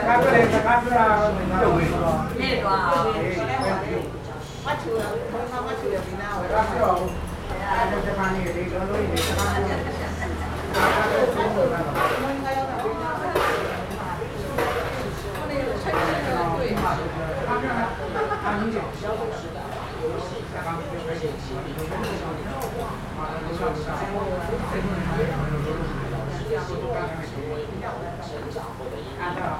那个啊，那个啊，我抽了，我他妈抽了，你拿回来。哎呀，他妈的，这个东西，他妈的。成长或者影响。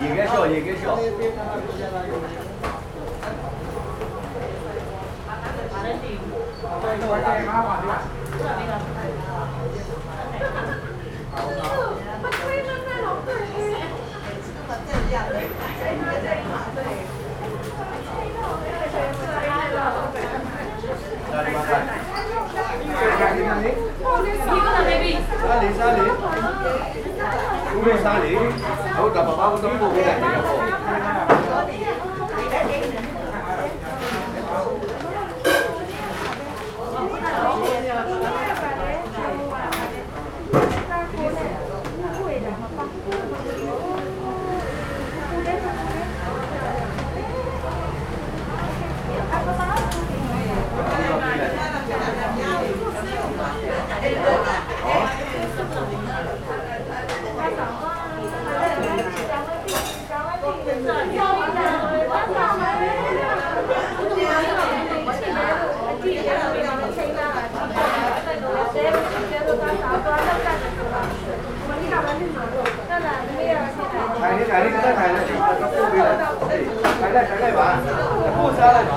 应该笑，应该笑。三零三零，五六三零。宝宝我怎么不回来家里在哪开呢？在那边，开那开那吧，不收的吧？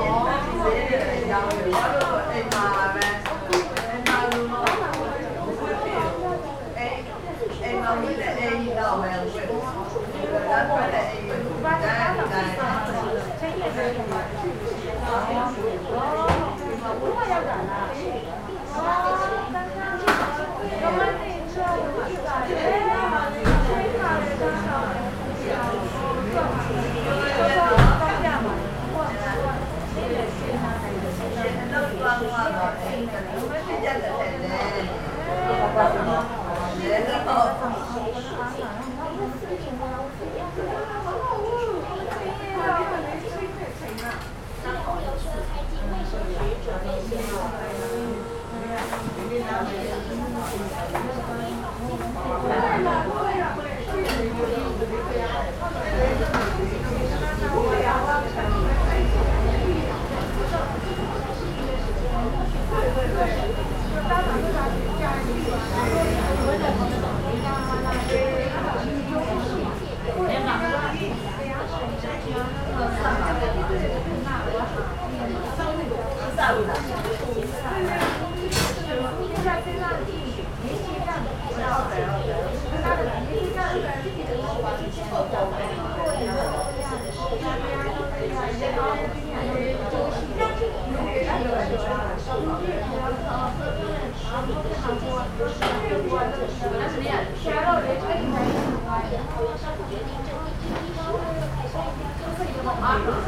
哦，谁的？杨杨柳，哎妈，哦哦，我那晚哪，我那晚之前没有吃，我肚子好痛啊！我天呀，我那天吃什么了？然后又。2014年1月1，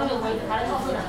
他就会还能套出两